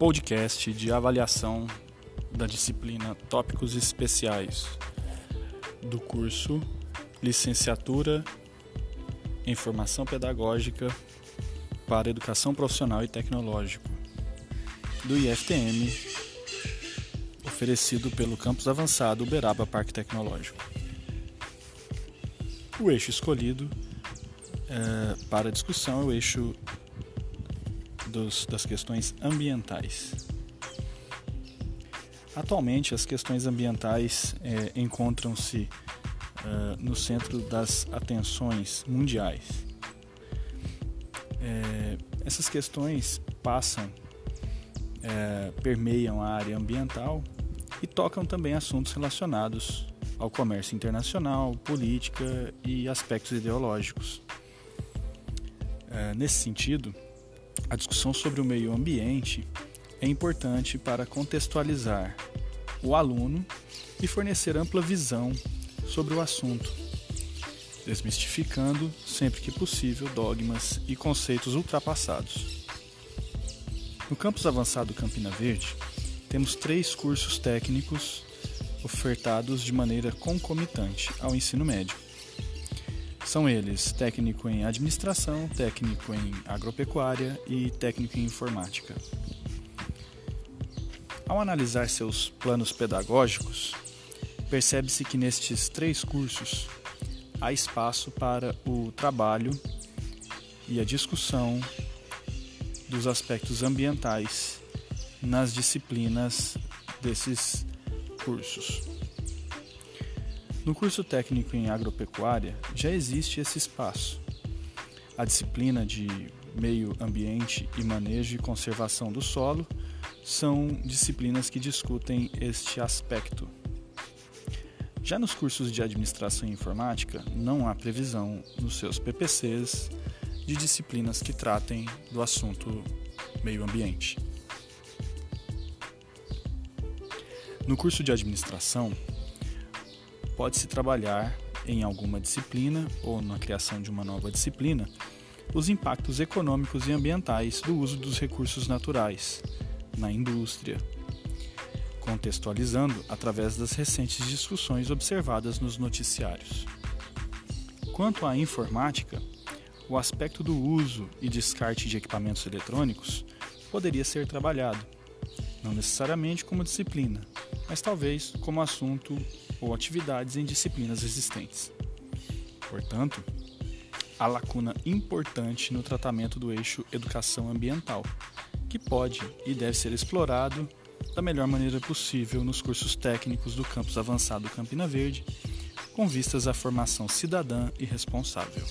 podcast de avaliação da disciplina Tópicos Especiais do curso Licenciatura em Formação Pedagógica para Educação Profissional e Tecnológico do IFTM, oferecido pelo Campus Avançado Uberaba Parque Tecnológico. O eixo escolhido é, para discussão é o eixo dos, das questões ambientais. Atualmente, as questões ambientais é, encontram-se é, no centro das atenções mundiais. É, essas questões passam, é, permeiam a área ambiental e tocam também assuntos relacionados ao comércio internacional, política e aspectos ideológicos. É, nesse sentido, a discussão sobre o meio ambiente é importante para contextualizar o aluno e fornecer ampla visão sobre o assunto, desmistificando, sempre que possível, dogmas e conceitos ultrapassados. No campus avançado Campina Verde, temos três cursos técnicos ofertados de maneira concomitante ao ensino médio. São eles técnico em administração, técnico em agropecuária e técnico em informática. Ao analisar seus planos pedagógicos, percebe-se que nestes três cursos há espaço para o trabalho e a discussão dos aspectos ambientais nas disciplinas desses cursos. No curso técnico em agropecuária já existe esse espaço. A disciplina de meio ambiente e manejo e conservação do solo são disciplinas que discutem este aspecto. Já nos cursos de administração e informática, não há previsão nos seus PPCs de disciplinas que tratem do assunto meio ambiente. No curso de administração, pode-se trabalhar em alguma disciplina ou na criação de uma nova disciplina os impactos econômicos e ambientais do uso dos recursos naturais na indústria, contextualizando através das recentes discussões observadas nos noticiários. Quanto à informática, o aspecto do uso e descarte de equipamentos eletrônicos poderia ser trabalhado, não necessariamente como disciplina, mas talvez como assunto ou atividades em disciplinas existentes. Portanto, há lacuna importante no tratamento do eixo educação ambiental, que pode e deve ser explorado da melhor maneira possível nos cursos técnicos do campus avançado Campina Verde, com vistas à formação cidadã e responsável.